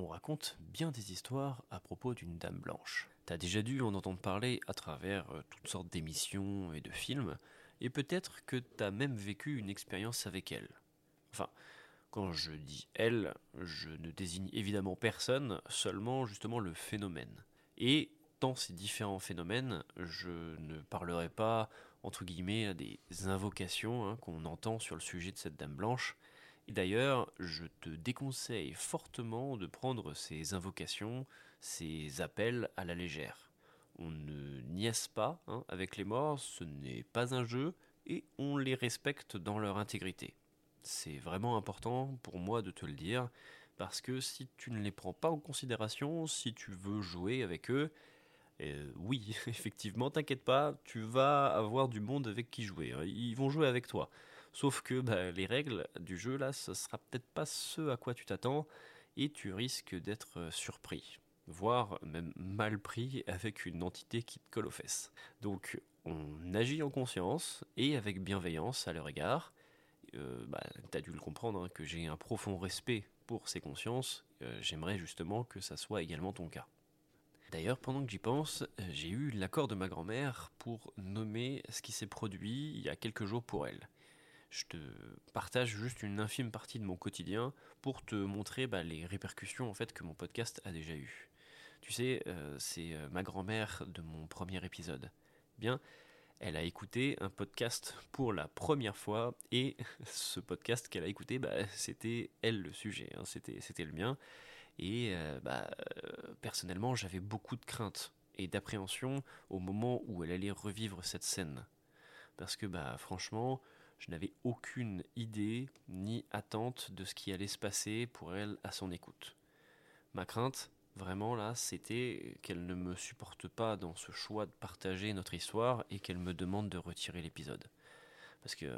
on raconte bien des histoires à propos d'une dame blanche. T'as déjà dû en entendre parler à travers euh, toutes sortes d'émissions et de films, et peut-être que t'as même vécu une expérience avec elle. Enfin, quand je dis elle, je ne désigne évidemment personne, seulement justement le phénomène. Et dans ces différents phénomènes, je ne parlerai pas, entre guillemets, des invocations hein, qu'on entend sur le sujet de cette dame blanche, d'ailleurs, je te déconseille fortement de prendre ces invocations, ces appels à la légère. On ne niaise pas hein, avec les morts, ce n'est pas un jeu, et on les respecte dans leur intégrité. C'est vraiment important pour moi de te le dire, parce que si tu ne les prends pas en considération, si tu veux jouer avec eux, euh, oui, effectivement, t'inquiète pas, tu vas avoir du monde avec qui jouer. Hein. Ils vont jouer avec toi. Sauf que bah, les règles du jeu, là, ce sera peut-être pas ce à quoi tu t'attends, et tu risques d'être euh, surpris, voire même mal pris avec une entité qui te colle aux fesses. Donc, on agit en conscience et avec bienveillance à leur égard. Euh, bah, T'as dû le comprendre, hein, que j'ai un profond respect pour ces consciences. Euh, j'aimerais justement que ça soit également ton cas. D'ailleurs, pendant que j'y pense, j'ai eu l'accord de ma grand-mère pour nommer ce qui s'est produit il y a quelques jours pour elle je te partage juste une infime partie de mon quotidien pour te montrer bah, les répercussions en fait que mon podcast a déjà eues. Tu sais, euh, c'est euh, ma grand-mère de mon premier épisode. Bien, elle a écouté un podcast pour la première fois et ce podcast qu'elle a écouté, bah, c'était elle le sujet, hein, c'était, c'était le mien. Et euh, bah, personnellement, j'avais beaucoup de crainte et d'appréhension au moment où elle allait revivre cette scène. Parce que bah, franchement, je n'avais aucune idée ni attente de ce qui allait se passer pour elle à son écoute. Ma crainte, vraiment là, c'était qu'elle ne me supporte pas dans ce choix de partager notre histoire et qu'elle me demande de retirer l'épisode. Parce que,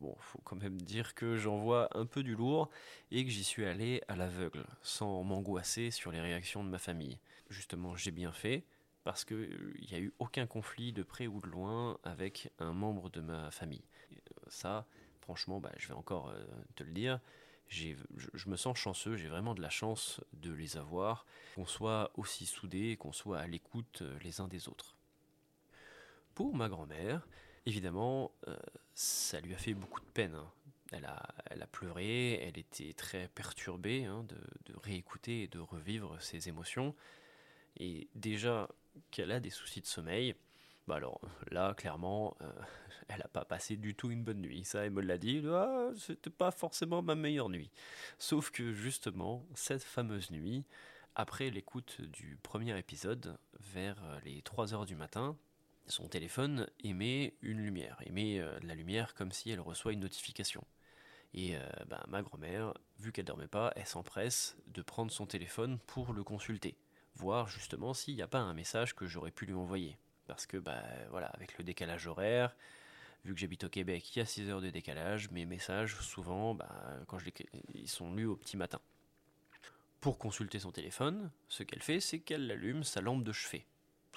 bon, faut quand même dire que j'en vois un peu du lourd et que j'y suis allé à l'aveugle, sans m'angoisser sur les réactions de ma famille. Justement, j'ai bien fait, parce qu'il n'y a eu aucun conflit de près ou de loin avec un membre de ma famille ça, franchement, bah, je vais encore euh, te le dire, je, me sens chanceux, j'ai vraiment de la chance de les avoir, qu'on soit aussi soudés, qu'on soit à l'écoute euh, les uns des autres. Pour ma grand-mère, évidemment, euh, ça lui a fait beaucoup de peine. Hein. Elle, a, elle a pleuré, elle était très perturbée hein, de, de réécouter et de revivre ses émotions. Et déjà qu'elle a des soucis de sommeil, bah alors là, clairement, euh, elle n'a pas passé du tout une bonne nuit. Ça, elle me l'a dit. Ah, c'était pas forcément ma meilleure nuit. Sauf que justement, cette fameuse nuit, après l'écoute du premier épisode, vers les 3 heures du matin, son téléphone émet une lumière, émet euh, la lumière comme si elle reçoit une notification. Et euh, bah, ma grand-mère, vu qu'elle dormait pas, elle s'empresse de prendre son téléphone pour le consulter, voir justement s'il n'y a pas un message que j'aurais pu lui envoyer parce que bah voilà, avec le décalage horaire, vu que j'habite au Québec, il y a 6 heures de décalage, mes messages souvent bah, quand je ils sont lus au petit matin. Pour consulter son téléphone, ce qu'elle fait, c'est qu'elle allume sa lampe de chevet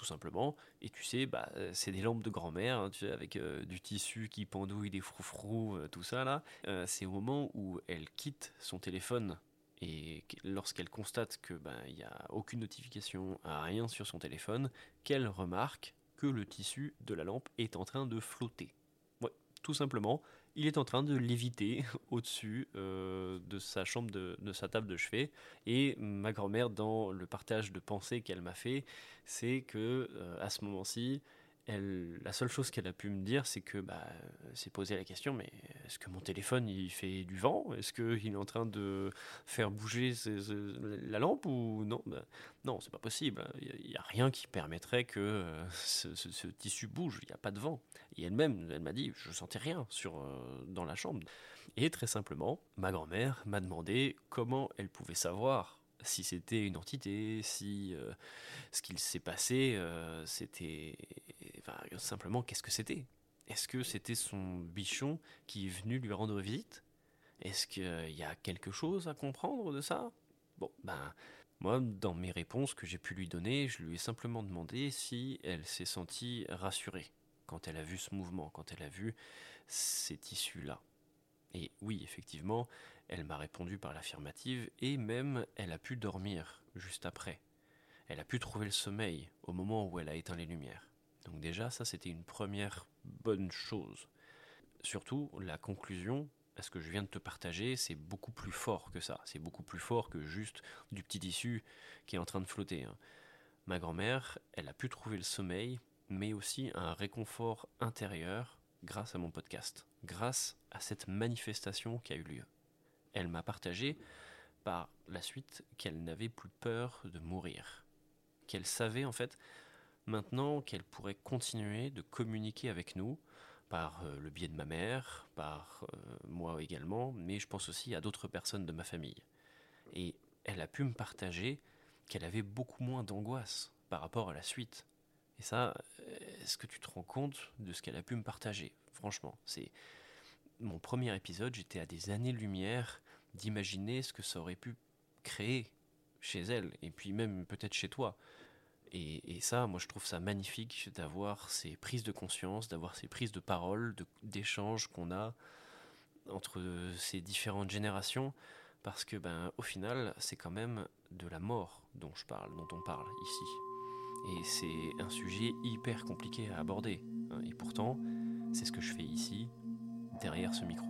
tout simplement. Et tu sais, bah, c'est des lampes de grand-mère, hein, tu sais, avec euh, du tissu qui pendouille, des froufrous, euh, tout ça là. Euh, c'est au moment où elle quitte son téléphone et lorsqu'elle constate que ben il n'y a aucune notification, rien sur son téléphone, qu'elle remarque que le tissu de la lampe est en train de flotter. Tout simplement, il est en train de léviter au-dessus euh, de sa chambre, de, sa table de chevet. Et ma grand-mère, dans le partage de pensées qu'elle m'a fait, c'est que euh, à ce moment-ci, la seule chose qu'elle a pu me dire, c'est que bah, s'est posé la question, mais est-ce que mon téléphone il fait du vent? Est-ce qu'il est en train de faire bouger la lampe ou non? Bah, Non, c'est pas possible. Il n'y a, rien qui permettrait que euh, ce, tissu bouge. Il n'y a pas de vent. Et elle-même, elle m'a dit, je sentais rien sur euh, dans la chambre. Et très simplement, ma grand-mère m'a demandé comment elle pouvait savoir si c'était une entité, si euh, ce qu'il s'est passé, euh, c'était. simplement, qu'est-ce que c'était? Est-ce que c'était son bichon qui est venu lui rendre visite? Est-ce qu'il y a quelque chose à comprendre de ça? Bon, ben. Moi, dans mes réponses que j'ai pu lui donner, je lui ai simplement demandé si elle s'est sentie rassurée quand elle a vu ce mouvement, quand elle a vu ces tissus-là. Et oui, effectivement, Elle m'a répondu par l'affirmative et même elle a pu dormir juste après. Elle a pu trouver le sommeil au moment où elle a éteint les lumières. Donc déjà, ça c'était une première bonne chose. Surtout, la conclusion à ce que je viens de te partager, c'est beaucoup plus fort que ça. C'est beaucoup plus fort que juste du petit tissu qui est en train de flotter. hein. Ma grand-mère, elle a pu trouver le sommeil, mais aussi un réconfort intérieur grâce à mon podcast, grâce à cette manifestation qui a eu lieu. Elle m'a partagé par la suite qu'elle n'avait plus peur de mourir, qu'elle savait en fait maintenant qu'elle pourrait continuer de communiquer avec nous par euh, le biais de ma mère, par euh, moi également, mais je pense aussi à d'autres personnes de ma famille. Et elle a pu me partager qu'elle avait beaucoup moins d'angoisse par rapport à la suite. Et ça, euh, est-ce que tu te rends compte de ce qu'elle a pu me partager? Franchement, c'est mon premier épisode, j'étais à des années-lumière d'imaginer ce que ça aurait pu créer chez elle, et puis même peut-être chez toi. Et, ça, moi je trouve ça magnifique d'avoir ces prises de conscience, d'avoir ces prises de parole, d'échanges qu'on a entre ces différentes générations, parce que ben au final, c'est quand même de la mort dont je parle, dont on parle ici. Et c'est un sujet hyper compliqué à aborder. hein, Et pourtant, c'est ce que je fais ici, derrière ce micro.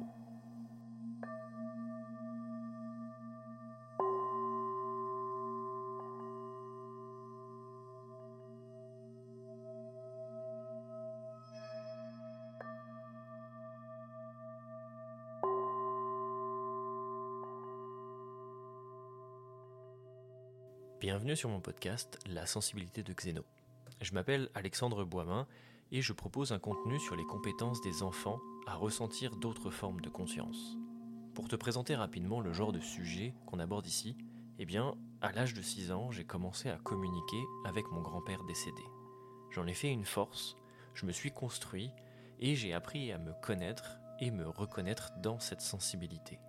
Bienvenue sur mon podcast La sensibilité de Xéno. Je m'appelle Alexandre Boismin et je propose un contenu sur les compétences des enfants à ressentir d'autres formes de conscience. Pour te présenter rapidement le genre de sujet qu'on aborde ici, eh bien, à l'âge de 6 ans, j'ai commencé à communiquer avec mon grand-père décédé. J'en ai fait une force, je me suis construit et j'ai appris à me connaître et me reconnaître dans cette sensibilité.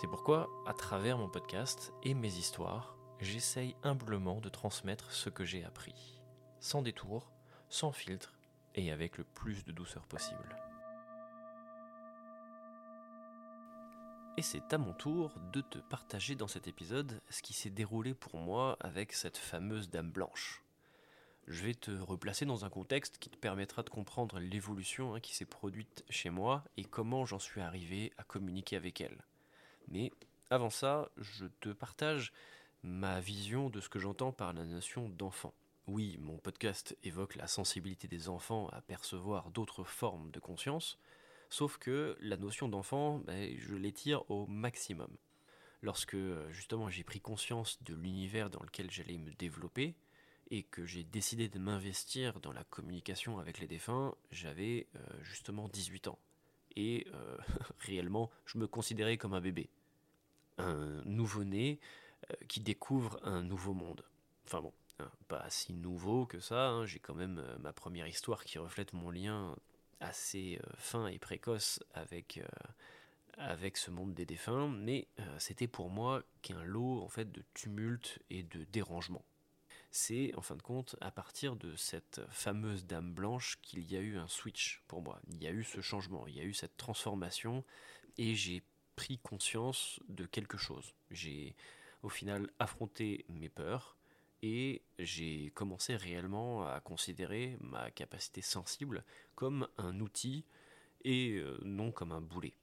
C'est pourquoi, à travers mon podcast et mes histoires, j'essaye humblement de transmettre ce que j'ai appris, sans détour, sans filtre et avec le plus de douceur possible. Et c'est à mon tour de te partager dans cet épisode ce qui s'est déroulé pour moi avec cette fameuse dame blanche. Je vais te replacer dans un contexte qui te permettra de comprendre l'évolution hein, qui s'est produite chez moi et comment j'en suis arrivé à communiquer avec elle. Mais avant ça, je te partage ma vision de ce que j'entends par la notion d'enfant. Oui, mon podcast évoque la sensibilité des enfants à percevoir d'autres formes de conscience, sauf que la notion d'enfant, ben, je l'étire au maximum. Lorsque euh, justement j'ai pris conscience de l'univers dans lequel j'allais me développer, et que j'ai décidé de m'investir dans la communication avec les défunts, j'avais euh, justement 18 ans. Et euh, réellement, je me considérais comme un bébé. Un nouveau-né qui découvre un nouveau monde. Enfin bon, hein, pas si nouveau que ça, hein, j'ai quand même ma première histoire qui reflète mon lien assez euh, fin et précoce avec, euh, avec ce monde des défunts, mais euh, c'était pour moi qu'un lot en fait de tumulte et de dérangement. C'est en fin de compte à partir de cette fameuse dame blanche qu'il y a eu un switch pour moi. Il y a eu ce changement, il y a eu cette transformation et j'ai pris conscience de quelque chose. J'ai au final affronté mes peurs et j'ai commencé réellement à considérer ma capacité sensible comme un outil et euh, non comme un boulet.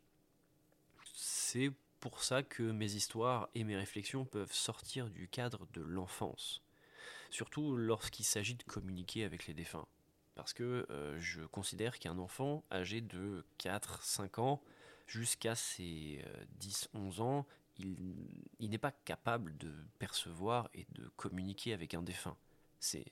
C'est pour ça que mes histoires et mes réflexions peuvent sortir du cadre de l'enfance, surtout lorsqu'il s'agit de communiquer avec les défunts. Parce que euh, je considère qu'un enfant âgé de 4-5 ans jusqu'à ses euh, 10-11 ans, il, n'est pas capable de percevoir et de communiquer avec un défunt. C'est,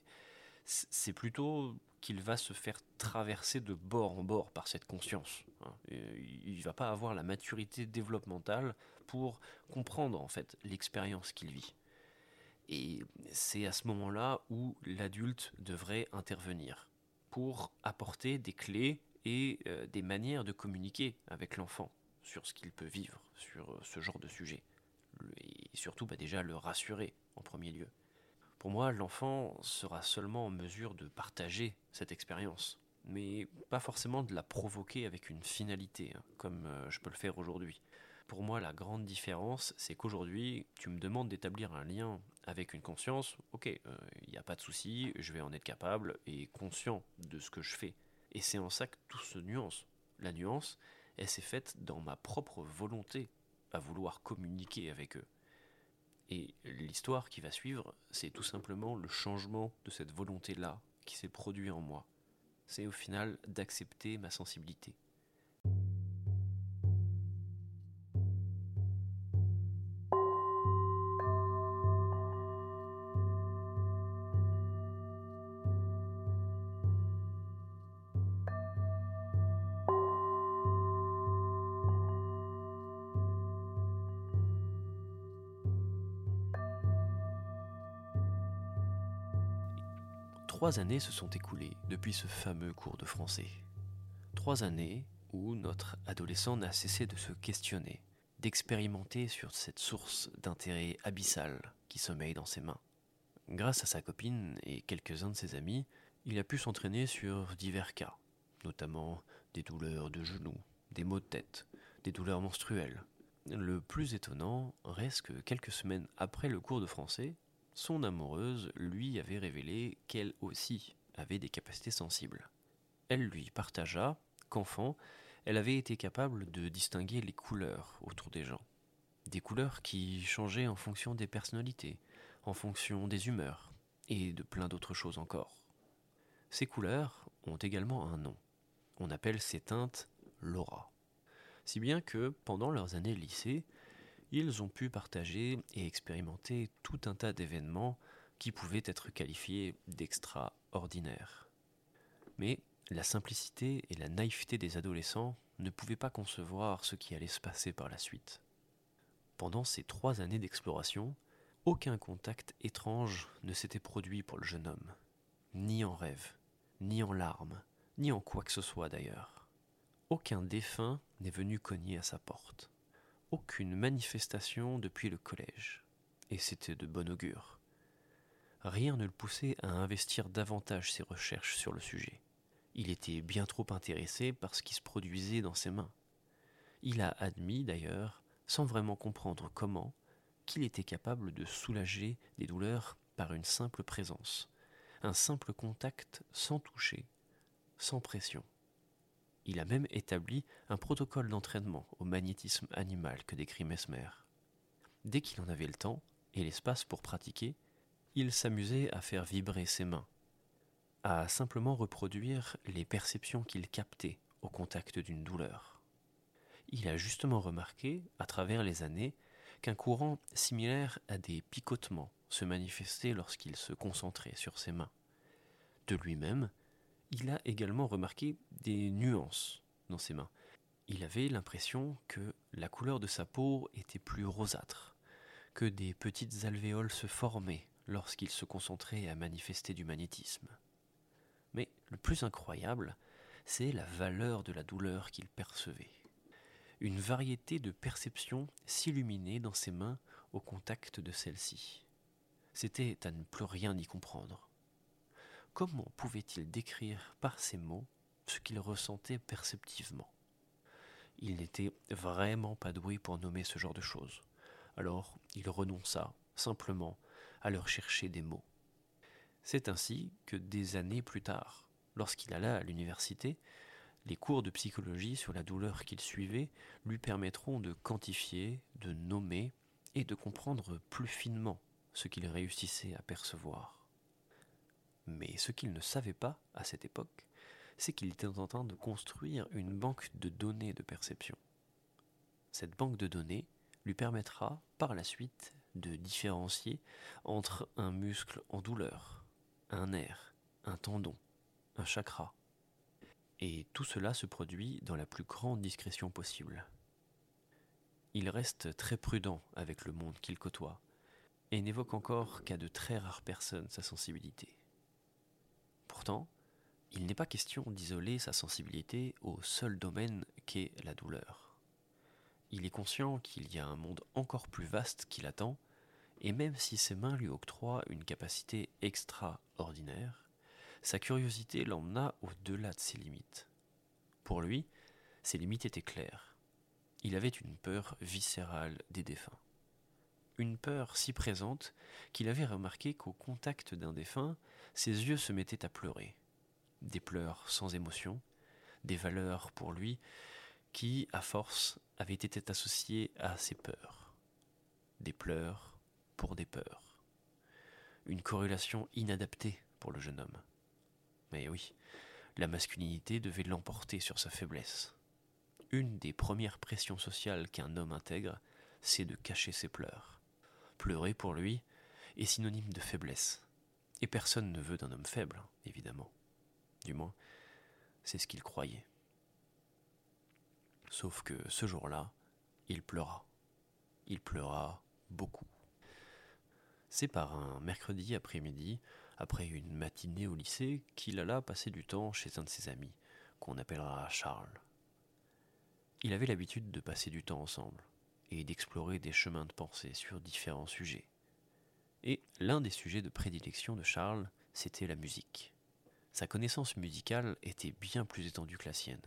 c'est plutôt qu'il va se faire traverser de bord en bord par cette conscience. hein. Il ne va pas avoir la maturité développementale pour comprendre en fait l'expérience qu'il vit. Et c'est à ce moment-là où l'adulte devrait intervenir pour apporter des clés et euh, des manières de communiquer avec l'enfant sur ce qu'il peut vivre, sur euh, ce genre de sujet. Et surtout bah, déjà le rassurer en premier lieu. Pour moi, l'enfant sera seulement en mesure de partager cette expérience, mais pas forcément de la provoquer avec une finalité, hein, comme euh, je peux le faire aujourd'hui. Pour moi, la grande différence, c'est qu'aujourd'hui, tu me demandes d'établir un lien avec une conscience. Ok, il euh, n'y a pas de souci, je vais en être capable et conscient de ce que je fais. Et c'est en ça que tout se nuance. La nuance, elle s'est faite dans ma propre volonté à vouloir communiquer avec eux. Et l'histoire qui va suivre, c'est tout simplement le changement de cette volonté-là qui s'est produit en moi. C'est au final d'accepter ma sensibilité. Trois années se sont écoulées depuis ce fameux cours de français. Trois années où notre adolescent n'a cessé de se questionner, d'expérimenter sur cette source d'intérêt abyssal qui sommeille dans ses mains. Grâce à sa copine et quelques-uns de ses amis, il a pu s'entraîner sur divers cas, notamment des douleurs de genoux, des maux de tête, des douleurs menstruelles. Le plus étonnant reste que quelques semaines après le cours de français, son amoureuse lui avait révélé qu'elle aussi avait des capacités sensibles. Elle lui partagea qu'enfant, elle avait été capable de distinguer les couleurs autour des gens. Des couleurs qui changeaient en fonction des personnalités, en fonction des humeurs, et de plein d'autres choses encore. Ces couleurs ont également un nom. On appelle ces teintes l'aura. Si bien que, pendant leurs années lycée, ils ont pu partager et expérimenter tout un tas d'événements qui pouvaient être qualifiés d'extraordinaires. Mais la simplicité et la naïveté des adolescents ne pouvaient pas concevoir ce qui allait se passer par la suite. Pendant ces trois années d'exploration, aucun contact étrange ne s'était produit pour le jeune homme, ni en rêve, ni en larmes, ni en quoi que ce soit d'ailleurs. Aucun défunt n'est venu cogner à sa porte aucune manifestation depuis le collège, et c'était de bon augure. Rien ne le poussait à investir davantage ses recherches sur le sujet. Il était bien trop intéressé par ce qui se produisait dans ses mains. Il a admis d'ailleurs, sans vraiment comprendre comment, qu'il était capable de soulager des douleurs par une simple présence, un simple contact sans toucher, sans pression. Il a même établi un protocole d'entraînement au magnétisme animal que décrit Mesmer. Dès qu'il en avait le temps et l'espace pour pratiquer, il s'amusait à faire vibrer ses mains, à simplement reproduire les perceptions qu'il captait au contact d'une douleur. Il a justement remarqué, à travers les années, qu'un courant similaire à des picotements se manifestait lorsqu'il se concentrait sur ses mains. De lui-même, il a également remarqué des nuances dans ses mains. Il avait l'impression que la couleur de sa peau était plus rosâtre, que des petites alvéoles se formaient lorsqu'il se concentrait à manifester du magnétisme. Mais le plus incroyable, c'est la valeur de la douleur qu'il percevait. Une variété de perceptions s'illuminait dans ses mains au contact de celle-ci. C'était à ne plus rien y comprendre. Comment pouvait-il décrire par ces mots ce qu'il ressentait perceptivement? Il n'était vraiment pas doué pour nommer ce genre de choses. Alors il renonça simplement à leur chercher des mots. C'est ainsi que des années plus tard, lorsqu'il alla à l'université, les cours de psychologie sur la douleur qu'il suivait lui permettront de quantifier, de nommer et de comprendre plus finement ce qu'il réussissait à percevoir. Mais ce qu'il ne savait pas à cette époque, c'est qu'il était en train de construire une banque de données de perception. Cette banque de données lui permettra par la suite de différencier entre un muscle en douleur, un nerf, un tendon, un chakra. Et tout cela se produit dans la plus grande discrétion possible. Il reste très prudent avec le monde qu'il côtoie, et n'évoque encore qu'à de très rares personnes sa sensibilité. Pourtant, il n'est pas question d'isoler sa sensibilité au seul domaine qu'est la douleur. Il est conscient qu'il y a un monde encore plus vaste qui l'attend, et même si ses mains lui octroient une capacité extraordinaire, sa curiosité l'emmena au-delà de ses limites. Pour lui, ses limites étaient claires. il avait une peur viscérale des défunts. Une peur si présente qu'il avait remarqué qu'au contact d'un défunt, ses yeux se mettaient à pleurer. Des pleurs sans émotion, des valeurs pour lui qui, à force, avaient été associées à ses peurs. Des pleurs pour des peurs. Une corrélation inadaptée pour le jeune homme. Mais oui, la masculinité devait l'emporter sur sa faiblesse. Une des premières pressions sociales qu'un homme intègre, c'est de cacher ses pleurs. Pleurer pour lui est synonyme de faiblesse. Et personne ne veut d'un homme faible, évidemment. Du moins, c'est ce qu'il croyait. Sauf que ce jour-là, il pleura. Il pleura beaucoup. C'est par un mercredi après-midi, après une matinée au lycée, qu'il alla passer du temps chez un de ses amis, qu'on appellera Charles. Il avait l'habitude de passer du temps ensemble et d'explorer des chemins de pensée sur différents sujets. Et l'un des sujets de prédilection de Charles, c'était la musique. Sa connaissance musicale était bien plus étendue que la sienne.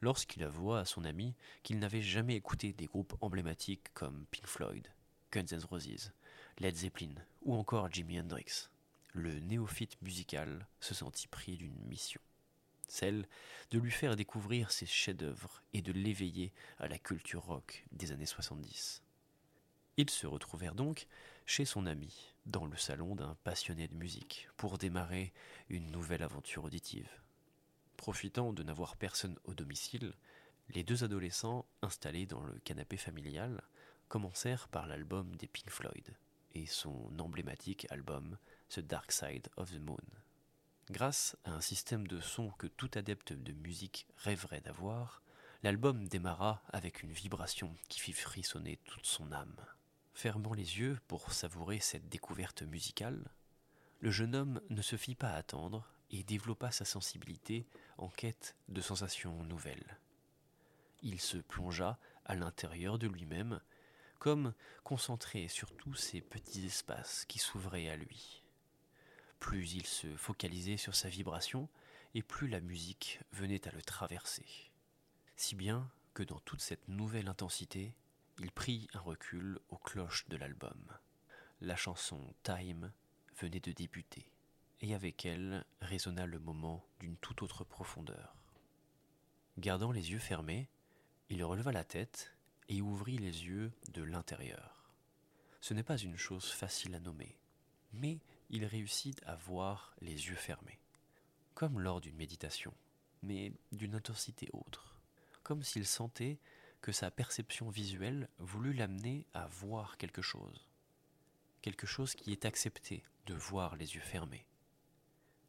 Lorsqu'il avoua à son ami qu'il n'avait jamais écouté des groupes emblématiques comme Pink Floyd, Guns N' Roses, Led Zeppelin ou encore Jimi Hendrix, le néophyte musical se sentit pris d'une mission celle de lui faire découvrir ses chefs-d'œuvre et de l'éveiller à la culture rock des années 70. Ils se retrouvèrent donc chez son ami, dans le salon d'un passionné de musique, pour démarrer une nouvelle aventure auditive. Profitant de n'avoir personne au domicile, les deux adolescents, installés dans le canapé familial, commencèrent par l'album des Pink Floyd et son emblématique album The Dark Side of the Moon. Grâce à un système de son que tout adepte de musique rêverait d'avoir, l'album démarra avec une vibration qui fit frissonner toute son âme. Fermant les yeux pour savourer cette découverte musicale, le jeune homme ne se fit pas attendre et développa sa sensibilité en quête de sensations nouvelles. Il se plongea à l'intérieur de lui-même, comme concentré sur tous ces petits espaces qui s'ouvraient à lui. Plus il se focalisait sur sa vibration, et plus la musique venait à le traverser. Si bien que dans toute cette nouvelle intensité, il prit un recul aux cloches de l'album. La chanson Time venait de débuter, et avec elle résonna le moment d'une toute autre profondeur. Gardant les yeux fermés, il releva la tête et ouvrit les yeux de l'intérieur. Ce n'est pas une chose facile à nommer, mais il réussit à voir les yeux fermés, comme lors d'une méditation, mais d'une intensité autre, comme s'il sentait que sa perception visuelle voulut l'amener à voir quelque chose, quelque chose qui est accepté de voir les yeux fermés,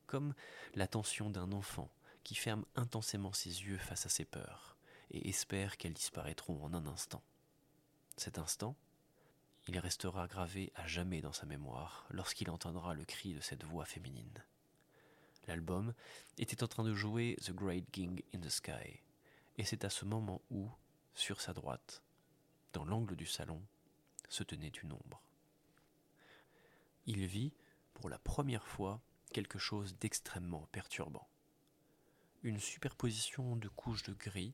comme l'attention d'un enfant qui ferme intensément ses yeux face à ses peurs et espère qu'elles disparaîtront en un instant. Cet instant, il restera gravé à jamais dans sa mémoire lorsqu'il entendra le cri de cette voix féminine. L'album était en train de jouer The Great King in the Sky, et c'est à ce moment où, sur sa droite, dans l'angle du salon, se tenait une ombre. Il vit, pour la première fois, quelque chose d'extrêmement perturbant. Une superposition de couches de gris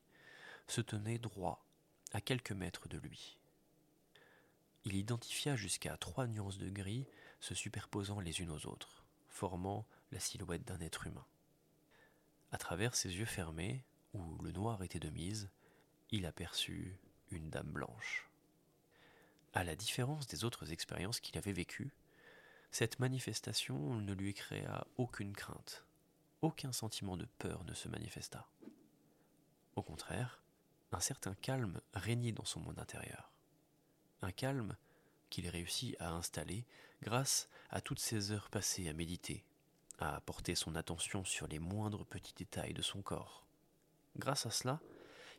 se tenait droit à quelques mètres de lui il identifia jusqu'à trois nuances de gris se superposant les unes aux autres, formant la silhouette d'un être humain. À travers ses yeux fermés, où le noir était de mise, il aperçut une dame blanche. À la différence des autres expériences qu'il avait vécues, cette manifestation ne lui créa aucune crainte, aucun sentiment de peur ne se manifesta. Au contraire, un certain calme régnait dans son monde intérieur un calme qu'il réussit à installer grâce à toutes ces heures passées à méditer, à porter son attention sur les moindres petits détails de son corps. Grâce à cela,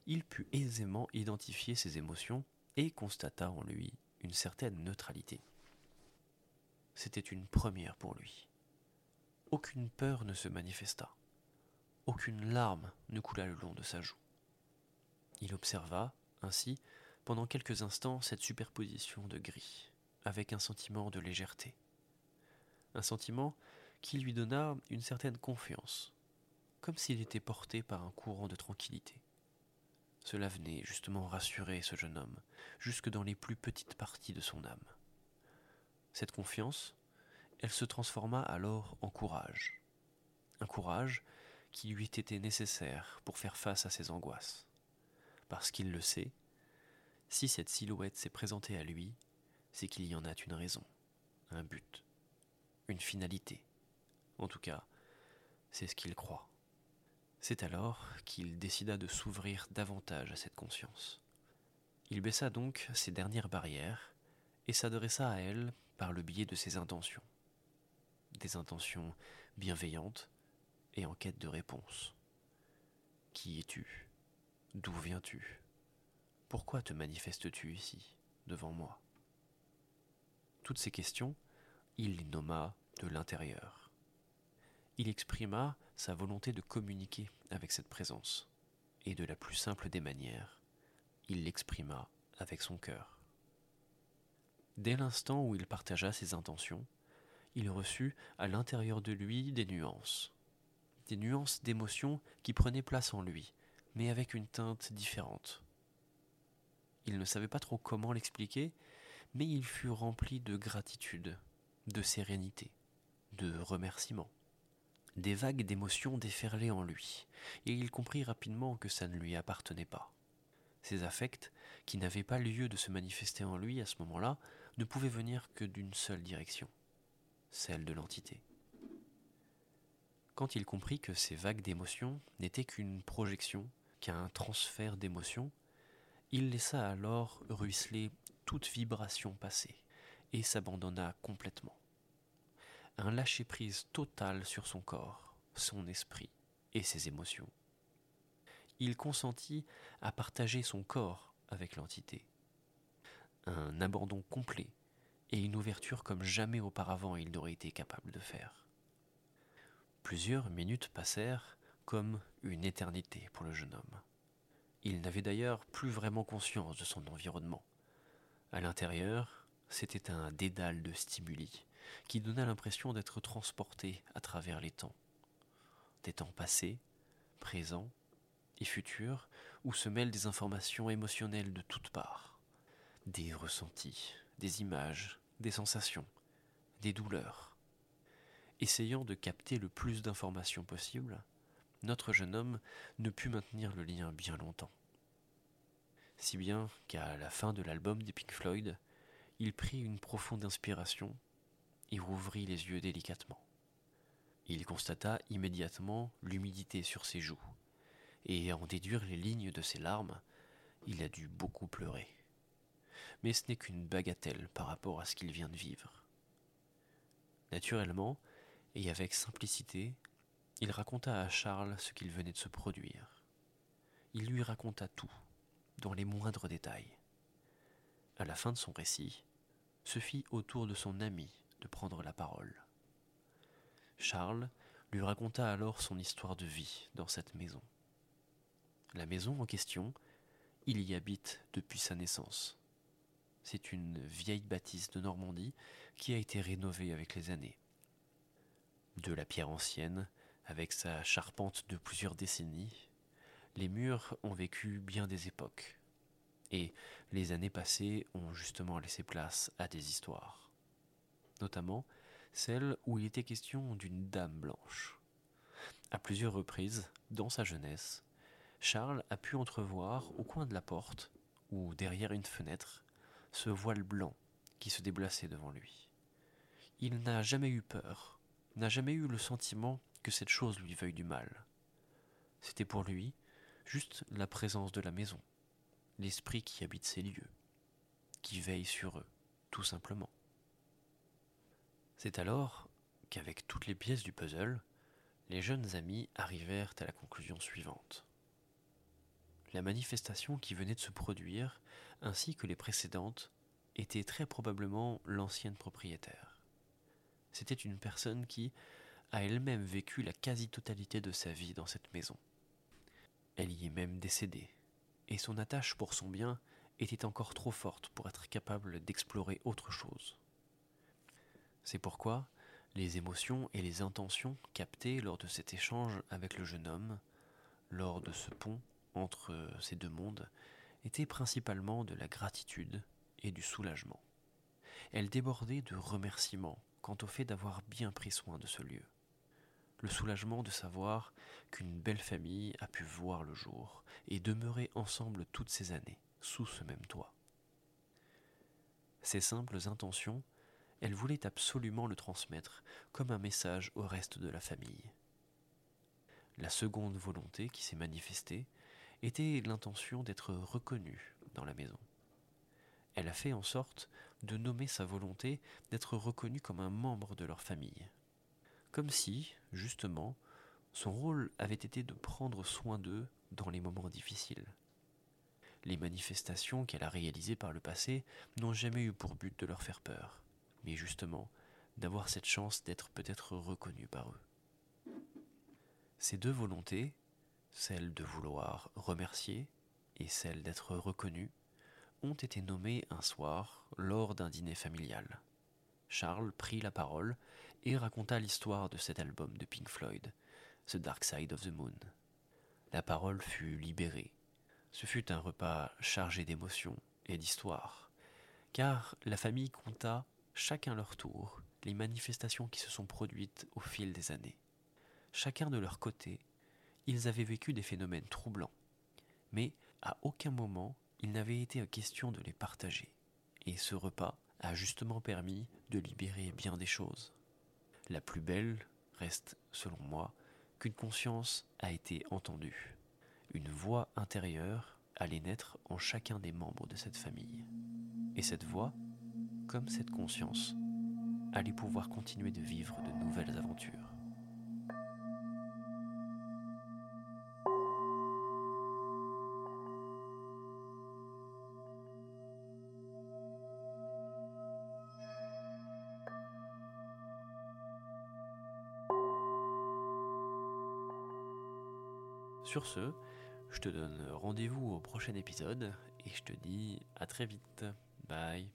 il put aisément identifier ses émotions et constata en lui une certaine neutralité. C'était une première pour lui. Aucune peur ne se manifesta. Aucune larme ne coula le long de sa joue. Il observa, ainsi, pendant quelques instants cette superposition de gris, avec un sentiment de légèreté. Un sentiment qui lui donna une certaine confiance, comme s'il était porté par un courant de tranquillité. Cela venait justement rassurer ce jeune homme, jusque dans les plus petites parties de son âme. Cette confiance, elle se transforma alors en courage. Un courage qui lui été nécessaire pour faire face à ses angoisses. Parce qu'il le sait, si cette silhouette s'est présentée à lui, c'est qu'il y en a une raison, un but, une finalité. En tout cas, c'est ce qu'il croit. C'est alors qu'il décida de s'ouvrir davantage à cette conscience. Il baissa donc ses dernières barrières et s'adressa à elle par le biais de ses intentions. Des intentions bienveillantes et en quête de réponse. Qui es-tu? D'où viens-tu? Pourquoi te manifestes-tu ici, devant moi? Toutes ces questions, il les nomma de l'intérieur. Il exprima sa volonté de communiquer avec cette présence, et de la plus simple des manières, il l'exprima avec son cœur. Dès l'instant où il partagea ses intentions, il reçut à l'intérieur de lui des nuances, des nuances d'émotions qui prenaient place en lui, mais avec une teinte différente. Il ne savait pas trop comment l'expliquer, mais il fut rempli de gratitude, de sérénité, de remerciement. Des vagues d'émotions déferlaient en lui, et il comprit rapidement que ça ne lui appartenait pas. Ces affects, qui n'avaient pas lieu de se manifester en lui à ce moment-là, ne pouvaient venir que d'une seule direction, celle de l'entité. Quand il comprit que ces vagues d'émotions n'étaient qu'une projection, qu'un transfert d'émotions, il laissa alors ruisseler toute vibration passée et s'abandonna complètement un lâcher-prise total sur son corps, son esprit et ses émotions. Il consentit à partager son corps avec l'entité. Un abandon complet et une ouverture comme jamais auparavant il n'aurait été capable de faire. Plusieurs minutes passèrent comme une éternité pour le jeune homme. Il n'avait d'ailleurs plus vraiment conscience de son environnement. À l'intérieur, c'était un dédale de stimuli, qui donna l'impression d'être transporté à travers les temps. Des temps passés, présents et futurs, où se mêlent des informations émotionnelles de toutes parts, des ressentis, des images, des sensations, des douleurs. Essayant de capter le plus d'informations possible, notre jeune homme ne put maintenir le lien bien longtemps. Si bien qu'à la fin de l'album des Pink Floyd, il prit une profonde inspiration et rouvrit les yeux délicatement. Il constata immédiatement l'humidité sur ses joues, et à en déduire les lignes de ses larmes, il a dû beaucoup pleurer. Mais ce n'est qu'une bagatelle par rapport à ce qu'il vient de vivre. Naturellement, et avec simplicité, il raconta à Charles ce qu'il venait de se produire. Il lui raconta tout, dans les moindres détails. À la fin de son récit, se fit autour de son ami de prendre la parole. Charles lui raconta alors son histoire de vie dans cette maison. La maison en question, il y habite depuis sa naissance. C'est une vieille bâtisse de Normandie qui a été rénovée avec les années. De la pierre ancienne, avec sa charpente de plusieurs décennies, les murs ont vécu bien des époques. Et les années passées ont justement laissé place à des histoires notamment celle où il était question d'une dame blanche. À plusieurs reprises, dans sa jeunesse, Charles a pu entrevoir au coin de la porte, ou derrière une fenêtre, ce voile blanc qui se déplaçait devant lui. Il n'a jamais eu peur, n'a jamais eu le sentiment que cette chose lui veuille du mal. C'était pour lui juste la présence de la maison, l'esprit qui habite ces lieux, qui veille sur eux, tout simplement. C'est alors qu'avec toutes les pièces du puzzle, les jeunes amis arrivèrent à la conclusion suivante. La manifestation qui venait de se produire, ainsi que les précédentes, était très probablement l'ancienne propriétaire. C'était une personne qui a elle-même vécu la quasi-totalité de sa vie dans cette maison. Elle y est même décédée, et son attache pour son bien était encore trop forte pour être capable d'explorer autre chose. C'est pourquoi les émotions et les intentions captées lors de cet échange avec le jeune homme, lors de ce pont entre ces deux mondes était principalement de la gratitude et du soulagement. Elle débordait de remerciements quant au fait d'avoir bien pris soin de ce lieu. Le soulagement de savoir qu'une belle famille a pu voir le jour et demeurer ensemble toutes ces années, sous ce même toit. Ces simples intentions, elle voulait absolument le transmettre comme un message au reste de la famille. La seconde volonté qui s'est manifestée était l'intention d'être reconnue dans la maison. Elle a fait en sorte de nommer sa volonté d'être reconnue comme un membre de leur famille. Comme si, justement, son rôle avait été de prendre soin d'eux dans les moments difficiles. Les manifestations qu'elle a réalisées par le passé n'ont jamais eu pour but de leur faire peur, mais justement d'avoir cette chance d'être peut-être reconnue par eux. Ces deux volontés, celle de vouloir remercier et celle d'être reconnue, ont été nommées un soir lors d'un dîner familial. Charles prit la parole et raconta l'histoire de cet album de Pink Floyd, The Dark Side of the Moon. La parole fut libérée. Ce fut un repas chargé d'émotions et d'histoire, car la famille compta, chacun leur tour, les manifestations qui se sont produites au fil des années. Chacun de leur côté, ils avaient vécu des phénomènes troublants, mais à aucun moment il n'avait été question de les partager. Et ce repas a justement permis de libérer bien des choses. La plus belle reste, selon moi, qu'une conscience a été entendue. Une voix intérieure allait naître en chacun des membres de cette famille. Et cette voix, comme cette conscience, allait pouvoir continuer de vivre de nouvelles aventures. Sur ce, je te donne rendez-vous au prochain épisode et je te dis à très vite. Bye.